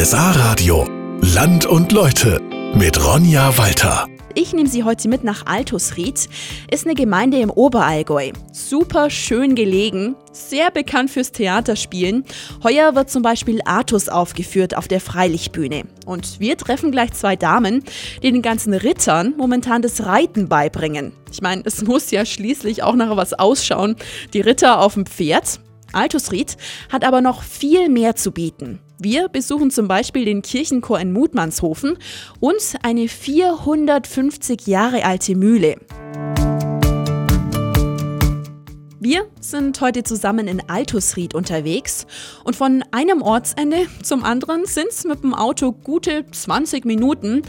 RSA Radio. Land und Leute mit Ronja Walter. Ich nehme Sie heute mit nach Altusried. Ist eine Gemeinde im Oberallgäu. Super schön gelegen, sehr bekannt fürs Theaterspielen. Heuer wird zum Beispiel Artus aufgeführt auf der Freilichtbühne. Und wir treffen gleich zwei Damen, die den ganzen Rittern momentan das Reiten beibringen. Ich meine, es muss ja schließlich auch nach was ausschauen. Die Ritter auf dem Pferd. Altusried hat aber noch viel mehr zu bieten. Wir besuchen zum Beispiel den Kirchenchor in Mutmannshofen und eine 450 Jahre alte Mühle. Wir sind heute zusammen in Altusried unterwegs und von einem Ortsende zum anderen sind es mit dem Auto gute 20 Minuten.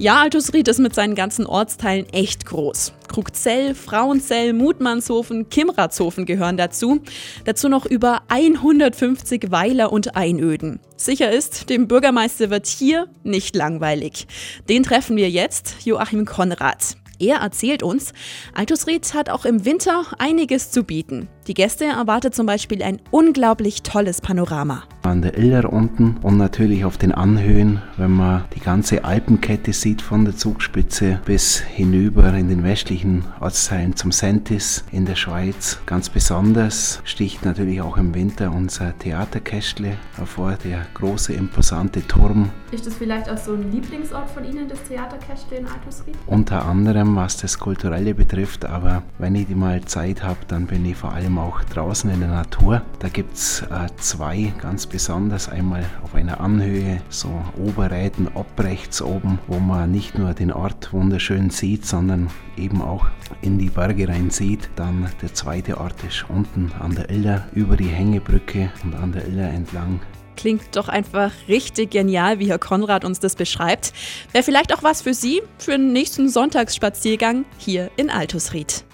Ja, Altusried ist mit seinen ganzen Ortsteilen echt groß. Krugzell, Frauenzell, Mutmannshofen, Kimratshofen gehören dazu. Dazu noch über 150 Weiler und Einöden. Sicher ist, dem Bürgermeister wird hier nicht langweilig. Den treffen wir jetzt, Joachim Konrad. Er erzählt uns, Altusried hat auch im Winter einiges zu bieten. Die Gäste erwartet zum Beispiel ein unglaublich tolles Panorama. An der Iller unten und natürlich auf den Anhöhen, wenn man die ganze Alpenkette sieht von der Zugspitze bis hinüber in den westlichen Ortsteilen zum Sentis in der Schweiz. Ganz besonders sticht natürlich auch im Winter unser Theaterkästle hervor, der große imposante Turm. Ist das vielleicht auch so ein Lieblingsort von Ihnen, das Theaterkästle in Altusried? Unter anderem, was das Kulturelle betrifft, aber wenn ich mal Zeit habe, dann bin ich vor allem auch draußen in der Natur. Da gibt es äh, zwei ganz besonders. Einmal auf einer Anhöhe, so Oberräten, obrechts oben, wo man nicht nur den Ort wunderschön sieht, sondern eben auch in die Berge rein sieht. Dann der zweite Ort ist unten an der Iller über die Hängebrücke und an der Iller entlang Klingt doch einfach richtig genial, wie Herr Konrad uns das beschreibt. Wäre vielleicht auch was für Sie für den nächsten Sonntagsspaziergang hier in Altusried.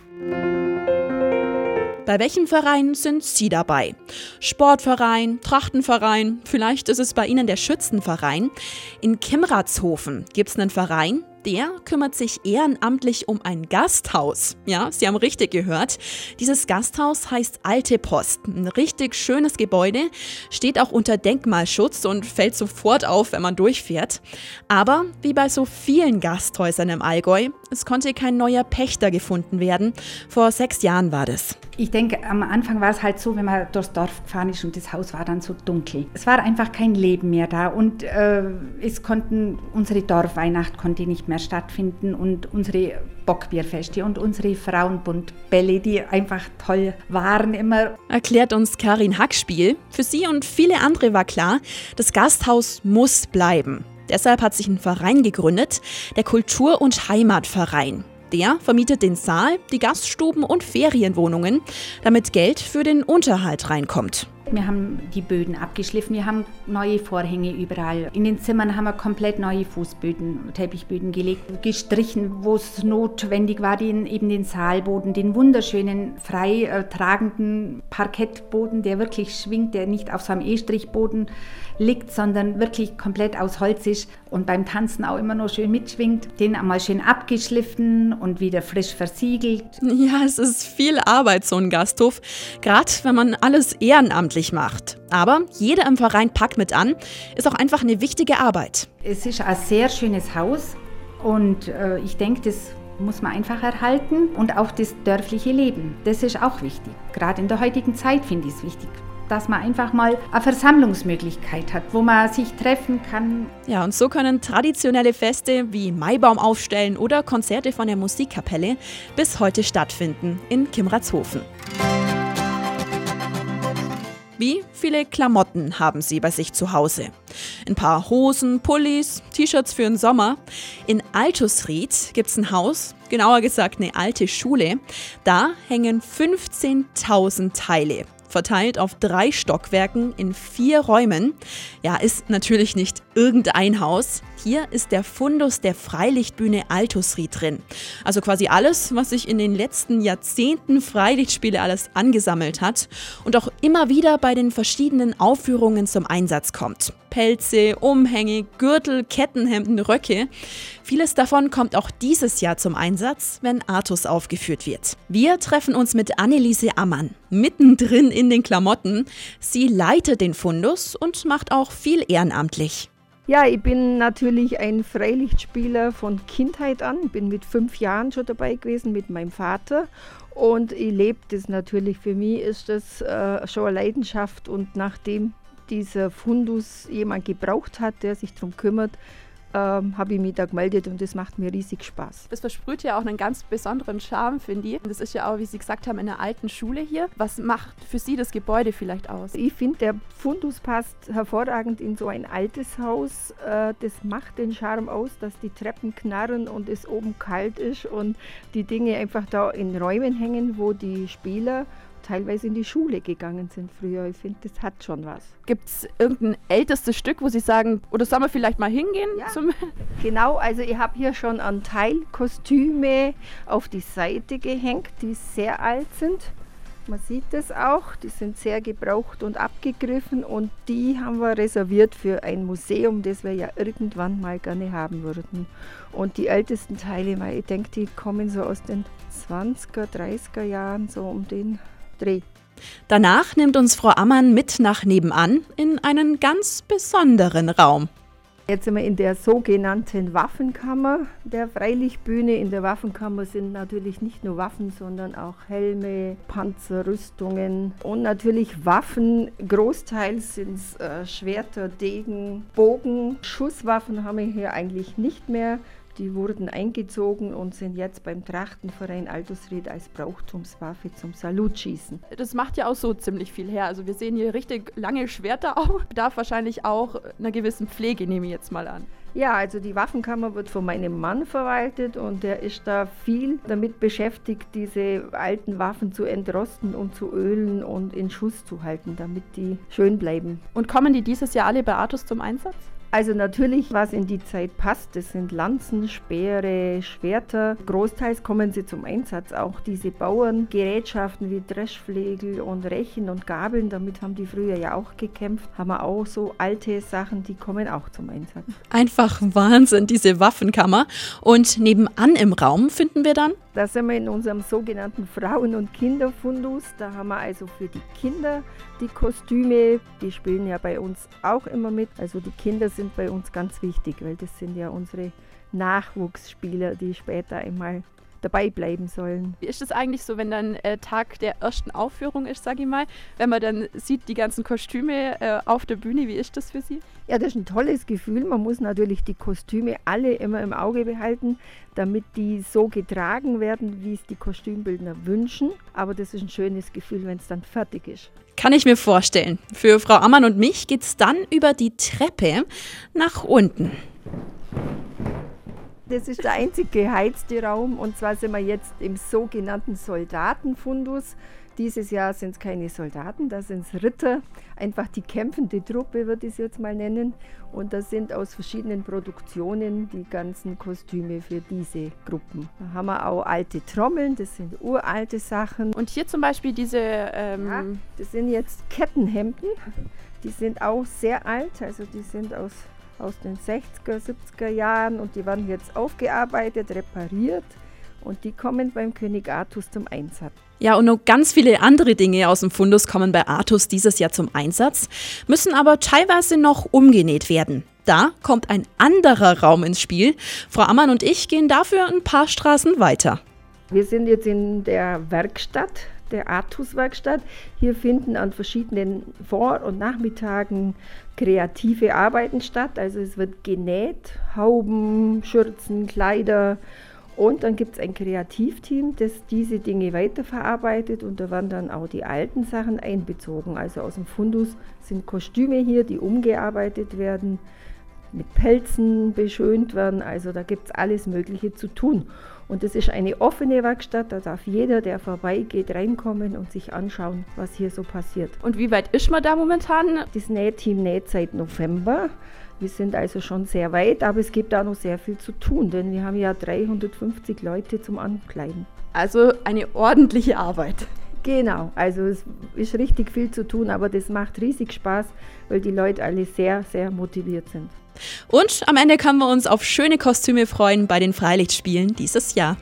Bei welchem Verein sind Sie dabei? Sportverein, Trachtenverein, vielleicht ist es bei Ihnen der Schützenverein. In Kimratshofen gibt es einen Verein, der kümmert sich ehrenamtlich um ein Gasthaus. Ja, Sie haben richtig gehört. Dieses Gasthaus heißt Alte Post. Ein richtig schönes Gebäude, steht auch unter Denkmalschutz und fällt sofort auf, wenn man durchfährt. Aber wie bei so vielen Gasthäusern im Allgäu, es konnte kein neuer Pächter gefunden werden. Vor sechs Jahren war das. Ich denke, am Anfang war es halt so, wenn man durchs Dorf gefahren ist und das Haus war dann so dunkel. Es war einfach kein Leben mehr da und äh, es konnten unsere Dorfweihnacht konnte nicht mehr stattfinden und unsere Bockbierfeste und unsere Frauenbundbälle, die einfach toll waren immer. Erklärt uns Karin Hackspiel. Für sie und viele andere war klar, das Gasthaus muss bleiben. Deshalb hat sich ein Verein gegründet, der Kultur- und Heimatverein. Der vermietet den Saal, die Gaststuben und Ferienwohnungen, damit Geld für den Unterhalt reinkommt. Wir haben die Böden abgeschliffen, wir haben neue Vorhänge überall. In den Zimmern haben wir komplett neue Fußböden, Teppichböden gelegt, gestrichen, wo es notwendig war, den, eben den Saalboden, den wunderschönen, frei äh, tragenden Parkettboden, der wirklich schwingt, der nicht auf so einem E-Strichboden liegt, sondern wirklich komplett aus Holz ist und beim Tanzen auch immer noch schön mitschwingt. Den einmal schön abgeschliffen und wieder frisch versiegelt. Ja, es ist viel Arbeit, so ein Gasthof, gerade wenn man alles ehrenamtlich möglich macht. Aber jeder im Verein packt mit an, ist auch einfach eine wichtige Arbeit. Es ist ein sehr schönes Haus und äh, ich denke, das muss man einfach erhalten und auch das dörfliche Leben. Das ist auch wichtig. Gerade in der heutigen Zeit finde ich es wichtig dass man einfach mal eine Versammlungsmöglichkeit hat, wo man sich treffen kann. Ja, und so können traditionelle Feste wie Maibaum aufstellen oder Konzerte von der Musikkapelle bis heute stattfinden in Kimratshofen. Wie viele Klamotten haben Sie bei sich zu Hause? Ein paar Hosen, Pullis, T-Shirts für den Sommer. In Altusried gibt es ein Haus, genauer gesagt eine alte Schule. Da hängen 15.000 Teile verteilt auf drei Stockwerken in vier Räumen. Ja, ist natürlich nicht irgendein Haus. Hier ist der Fundus der Freilichtbühne Altusried drin. Also quasi alles, was sich in den letzten Jahrzehnten Freilichtspiele alles angesammelt hat und auch immer wieder bei den verschiedenen Aufführungen zum Einsatz kommt. Pelze, Umhänge, Gürtel, Kettenhemden, Röcke. Vieles davon kommt auch dieses Jahr zum Einsatz, wenn Artus aufgeführt wird. Wir treffen uns mit Anneliese Ammann, mittendrin in den Klamotten. Sie leitet den Fundus und macht auch viel ehrenamtlich. Ja, ich bin natürlich ein Freilichtspieler von Kindheit an. Bin mit fünf Jahren schon dabei gewesen mit meinem Vater und ich lebe das natürlich. Für mich ist das äh, schon eine Leidenschaft und nachdem dieser Fundus jemand gebraucht hat, der sich darum kümmert, ähm, habe ich mich da gemeldet und das macht mir riesig Spaß. Das versprüht ja auch einen ganz besonderen Charme, finde ich. Das ist ja auch, wie Sie gesagt haben, in einer alten Schule hier. Was macht für Sie das Gebäude vielleicht aus? Ich finde, der Fundus passt hervorragend in so ein altes Haus. Äh, das macht den Charme aus, dass die Treppen knarren und es oben kalt ist und die Dinge einfach da in Räumen hängen, wo die Spieler teilweise in die Schule gegangen sind früher. Ich finde, das hat schon was. Gibt es irgendein ältestes Stück, wo Sie sagen, oder sollen wir vielleicht mal hingehen? Ja, genau, also ich habe hier schon ein Teil Kostüme auf die Seite gehängt, die sehr alt sind. Man sieht das auch, die sind sehr gebraucht und abgegriffen und die haben wir reserviert für ein Museum, das wir ja irgendwann mal gerne haben würden. Und die ältesten Teile, ich denke, die kommen so aus den 20er, 30er Jahren, so um den Dreh. Danach nimmt uns Frau Ammann mit nach nebenan in einen ganz besonderen Raum. Jetzt sind wir in der sogenannten Waffenkammer der Freilichtbühne. In der Waffenkammer sind natürlich nicht nur Waffen, sondern auch Helme, Panzer, Rüstungen und natürlich Waffen. Großteils sind es äh, Schwerter, Degen, Bogen. Schusswaffen haben wir hier eigentlich nicht mehr. Die wurden eingezogen und sind jetzt beim Trachtenverein Altusried als Brauchtumswaffe zum Salutschießen. Das macht ja auch so ziemlich viel her. Also wir sehen hier richtig lange Schwerter auch. Bedarf wahrscheinlich auch einer gewissen Pflege, nehme ich jetzt mal an. Ja, also die Waffenkammer wird von meinem Mann verwaltet und der ist da viel damit beschäftigt, diese alten Waffen zu entrosten und zu ölen und in Schuss zu halten, damit die schön bleiben. Und kommen die dieses Jahr alle bei Artus zum Einsatz? Also natürlich, was in die Zeit passt, das sind Lanzen, Speere, Schwerter. Großteils kommen sie zum Einsatz. Auch diese Bauerngerätschaften wie Dreschflegel und Rechen und Gabeln, damit haben die früher ja auch gekämpft, haben wir auch so alte Sachen, die kommen auch zum Einsatz. Einfach Wahnsinn, diese Waffenkammer. Und nebenan im Raum finden wir dann da sind wir in unserem sogenannten Frauen- und Kinderfundus. Da haben wir also für die Kinder die Kostüme. Die spielen ja bei uns auch immer mit. Also die Kinder sind bei uns ganz wichtig, weil das sind ja unsere Nachwuchsspieler, die später einmal dabei bleiben sollen. Wie ist es eigentlich so, wenn dann äh, Tag der ersten Aufführung ist, sage ich mal, wenn man dann sieht die ganzen Kostüme äh, auf der Bühne, wie ist das für Sie? Ja, das ist ein tolles Gefühl. Man muss natürlich die Kostüme alle immer im Auge behalten, damit die so getragen werden, wie es die Kostümbildner wünschen. Aber das ist ein schönes Gefühl, wenn es dann fertig ist. Kann ich mir vorstellen. Für Frau Ammann und mich geht es dann über die Treppe nach unten. Das ist der einzige geheizte Raum und zwar sind wir jetzt im sogenannten Soldatenfundus. Dieses Jahr sind es keine Soldaten, da sind es Ritter, einfach die kämpfende Truppe würde ich es jetzt mal nennen. Und das sind aus verschiedenen Produktionen die ganzen Kostüme für diese Gruppen. Da haben wir auch alte Trommeln, das sind uralte Sachen. Und hier zum Beispiel diese... Ähm ja, das sind jetzt Kettenhemden, die sind auch sehr alt, also die sind aus aus den 60er, 70er Jahren und die werden jetzt aufgearbeitet, repariert und die kommen beim König Artus zum Einsatz. Ja, und noch ganz viele andere Dinge aus dem Fundus kommen bei Artus dieses Jahr zum Einsatz, müssen aber teilweise noch umgenäht werden. Da kommt ein anderer Raum ins Spiel. Frau Ammann und ich gehen dafür ein paar Straßen weiter. Wir sind jetzt in der Werkstatt, der Artus-Werkstatt. Hier finden an verschiedenen Vor- und Nachmittagen kreative Arbeiten statt. Also es wird genäht, Hauben, Schürzen, Kleider. Und dann gibt es ein Kreativteam, das diese Dinge weiterverarbeitet und da werden dann auch die alten Sachen einbezogen. Also aus dem Fundus sind Kostüme hier, die umgearbeitet werden, mit Pelzen beschönt werden. Also da gibt es alles Mögliche zu tun. Und es ist eine offene Werkstatt, da darf jeder, der vorbeigeht, reinkommen und sich anschauen, was hier so passiert. Und wie weit ist man da momentan? Das Nähteam näht seit November. Wir sind also schon sehr weit, aber es gibt da noch sehr viel zu tun, denn wir haben ja 350 Leute zum Ankleiden. Also eine ordentliche Arbeit. Genau, also es ist richtig viel zu tun, aber das macht riesig Spaß, weil die Leute alle sehr, sehr motiviert sind. Und am Ende können wir uns auf schöne Kostüme freuen bei den Freilichtspielen dieses Jahr.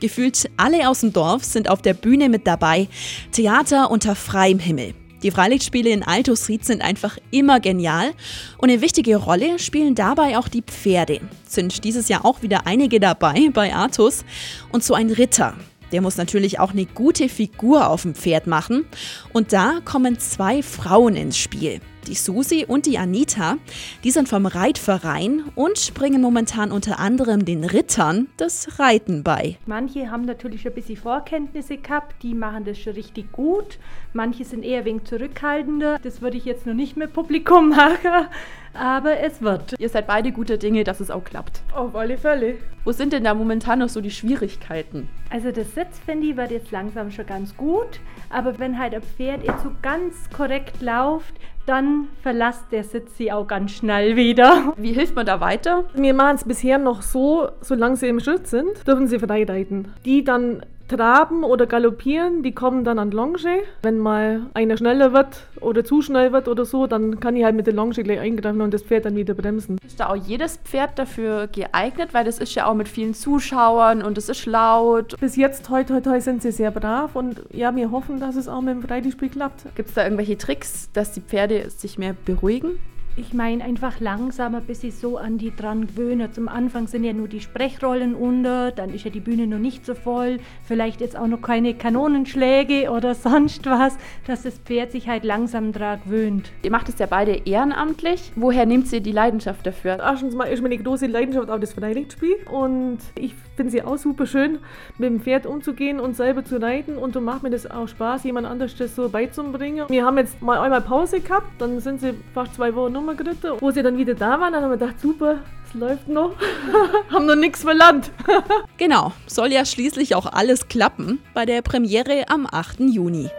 Gefühlt alle aus dem Dorf sind auf der Bühne mit dabei. Theater unter freiem Himmel. Die Freilichtspiele in Altusried sind einfach immer genial und eine wichtige Rolle spielen dabei auch die Pferde. Sind dieses Jahr auch wieder einige dabei bei Artus und so ein Ritter. Der muss natürlich auch eine gute Figur auf dem Pferd machen. Und da kommen zwei Frauen ins Spiel die Susi und die Anita. Die sind vom Reitverein und bringen momentan unter anderem den Rittern das Reiten bei. Manche haben natürlich ein bisschen Vorkenntnisse gehabt, die machen das schon richtig gut. Manche sind eher ein wenig zurückhaltender. Das würde ich jetzt noch nicht mit Publikum machen, aber es wird. Ihr seid beide gute Dinge, dass es auch klappt. Auf alle Fälle. Wo sind denn da momentan noch so die Schwierigkeiten? Also das Sitz, finde ich, wird jetzt langsam schon ganz gut. Aber wenn halt ein Pferd jetzt so ganz korrekt läuft, dann verlasst der Sitz sie auch ganz schnell wieder. Wie hilft man da weiter? Wir machen es bisher noch so, solange sie im Schritt sind, dürfen sie frei reiten. Die dann traben oder galoppieren, die kommen dann an Longe. Wenn mal einer schneller wird oder zu schnell wird oder so, dann kann ich halt mit der Longe gleich eingreifen und das Pferd dann wieder bremsen. Ist da auch jedes Pferd dafür geeignet? Weil das ist ja auch mit vielen Zuschauern und es ist laut. Bis jetzt, heute, heute, heute sind sie sehr brav und ja, wir hoffen, dass es auch mit dem Freitagsspiel klappt. Gibt es da irgendwelche Tricks, dass die Pferde sich mehr beruhigen? Ich meine einfach langsamer, bis sie so an die dran gewöhnen. Zum Anfang sind ja nur die Sprechrollen unter, dann ist ja die Bühne noch nicht so voll, vielleicht jetzt auch noch keine Kanonenschläge oder sonst was, dass das Pferd sich halt langsam dran gewöhnt. Ihr macht es ja beide ehrenamtlich. Woher nehmt ihr die Leidenschaft dafür? Erstens mal ist meine große Leidenschaft auch das Freilichtspiel und ich finde sie auch super schön, mit dem Pferd umzugehen und selber zu reiten und so macht mir das auch Spaß, jemand anders das so beizubringen. Wir haben jetzt mal einmal Pause gehabt, dann sind sie fast zwei Wochen Nummer geritten. Wo sie dann wieder da waren, dann haben wir gedacht, super, es läuft noch. haben noch nichts verlangt. genau, soll ja schließlich auch alles klappen bei der Premiere am 8. Juni.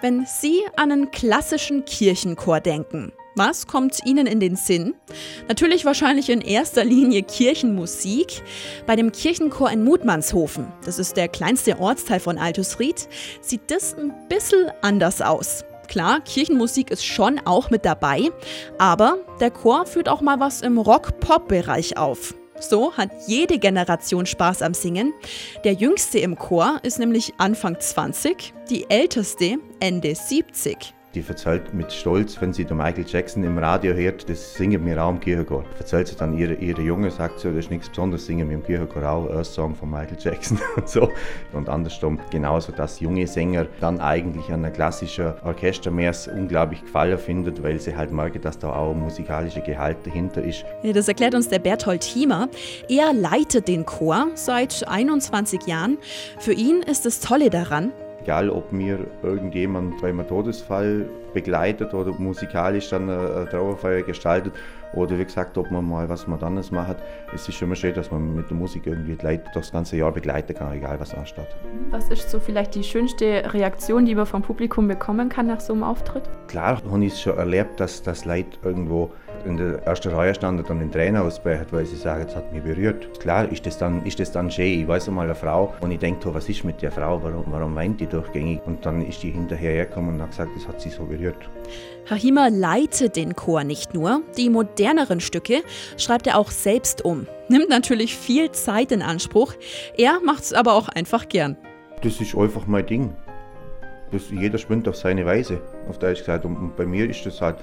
Wenn Sie an einen klassischen Kirchenchor denken, was kommt Ihnen in den Sinn? Natürlich wahrscheinlich in erster Linie Kirchenmusik. Bei dem Kirchenchor in Mutmannshofen, das ist der kleinste Ortsteil von Altusried, sieht das ein bisschen anders aus. Klar, Kirchenmusik ist schon auch mit dabei, aber der Chor führt auch mal was im Rock-Pop-Bereich auf. So hat jede Generation Spaß am Singen. Der jüngste im Chor ist nämlich Anfang 20, die älteste Ende 70. Die erzählt mit Stolz, wenn sie den Michael Jackson im Radio hört, das singen wir auch im Kirchenchor. Erzählt sie dann ihre, ihre Junge, sagt sie, das ist nichts Besonderes, singen wir im Kirchenchor auch Earth Song von Michael Jackson und so. Und andersrum genauso, dass junge Sänger dann eigentlich an einer klassischen Orchestermess unglaublich gefallen findet, weil sie halt merken, dass da auch musikalische Gehalt dahinter ist. Das erklärt uns der Berthold Thiemer. Er leitet den Chor seit 21 Jahren. Für ihn ist das Tolle daran, Egal, ob mir irgendjemand bei einem Todesfall begleitet oder musikalisch dann eine Trauerfeier gestaltet oder wie gesagt, ob man mal was anderes macht. Es ist immer schön, dass man mit der Musik irgendwie die Leute das ganze Jahr begleiten kann, egal was ansteht. Was ist so vielleicht die schönste Reaktion, die man vom Publikum bekommen kann nach so einem Auftritt? Klar habe ich es schon erlebt, dass das Leute irgendwo in der ersten Reihe standen und den Trainer ausbrechen, weil sie sagen, es hat mich berührt. Klar ist das dann, ist das dann schön. Ich weiß einmal eine Frau und ich denke, was ist mit der Frau, warum, warum weint die durchgängig? Und dann ist die hinterher gekommen und hat gesagt, das hat sie so berührt. Hahima leitet den Chor nicht nur, die moderneren Stücke schreibt er auch selbst um. Nimmt natürlich viel Zeit in Anspruch, er macht es aber auch einfach gern. Das ist einfach mein Ding. Das, jeder spinnt auf seine Weise, auf Deutsch gesagt. Und bei mir ist das halt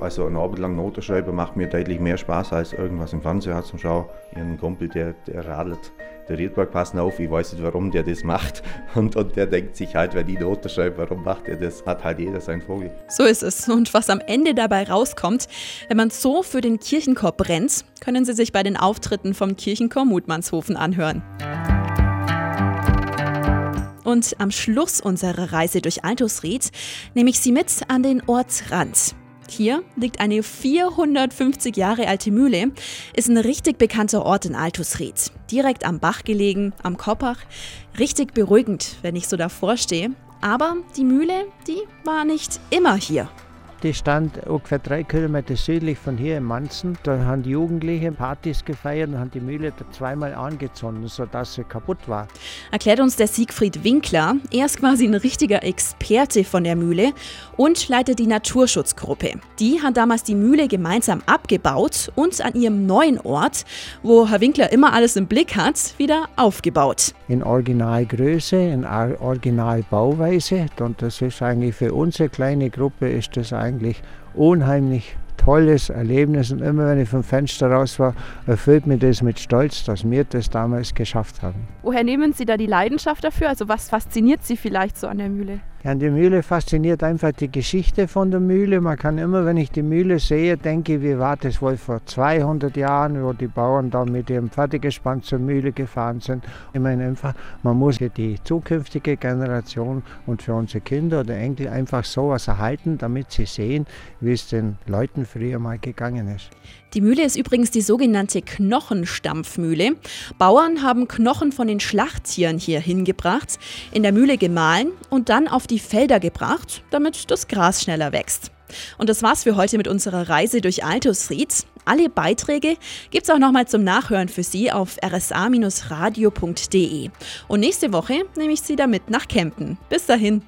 also ein Abend lang Noten schreiben macht mir deutlich mehr Spaß als irgendwas im Fernsehen zum Schauen. Einen Kumpel, der, der radelt, der Riedberg passen auf, ich weiß nicht, warum der das macht. Und, und der denkt sich halt, wenn die Noten schreibt, warum macht er das? Hat halt jeder seinen Vogel. So ist es. Und was am Ende dabei rauskommt, wenn man so für den Kirchenchor brennt, können Sie sich bei den Auftritten vom Kirchenchor Mutmannshofen anhören. Und am Schluss unserer Reise durch Altusried nehme ich Sie mit an den Ortsrand. Hier liegt eine 450 Jahre alte Mühle, ist ein richtig bekannter Ort in Altusried. Direkt am Bach gelegen, am Koppach. Richtig beruhigend, wenn ich so davor stehe. Aber die Mühle, die war nicht immer hier. Die stand ungefähr drei Kilometer südlich von hier in Manzen. Da haben die Jugendlichen Partys gefeiert und haben die Mühle zweimal angezündet, sodass sie kaputt war. Erklärt uns der Siegfried Winkler. Er ist quasi ein richtiger Experte von der Mühle und leitet die Naturschutzgruppe. Die hat damals die Mühle gemeinsam abgebaut und an ihrem neuen Ort, wo Herr Winkler immer alles im Blick hat, wieder aufgebaut. In Originalgröße, in Originalbauweise. Und das ist eigentlich für unsere kleine Gruppe ist das eigentlich unheimlich tolles Erlebnis und immer wenn ich vom Fenster raus war, erfüllt mich das mit Stolz, dass wir das damals geschafft haben. Woher nehmen Sie da die Leidenschaft dafür? Also was fasziniert Sie vielleicht so an der Mühle? Ja, die Mühle fasziniert einfach die Geschichte von der Mühle. Man kann immer, wenn ich die Mühle sehe, denke, wie war das wohl vor 200 Jahren, wo die Bauern da mit ihrem Pferdegespann zur Mühle gefahren sind. Ich meine einfach, man muss für die zukünftige Generation und für unsere Kinder oder Enkel einfach sowas erhalten, damit sie sehen, wie es den Leuten früher mal gegangen ist. Die Mühle ist übrigens die sogenannte Knochenstampfmühle. Bauern haben Knochen von den Schlachttieren hier hingebracht, in der Mühle gemahlen und dann auf die Felder gebracht, damit das Gras schneller wächst. Und das war's für heute mit unserer Reise durch Altusried. Alle Beiträge gibt's auch nochmal zum Nachhören für Sie auf rsa-radio.de. Und nächste Woche nehme ich Sie damit nach Kempten. Bis dahin.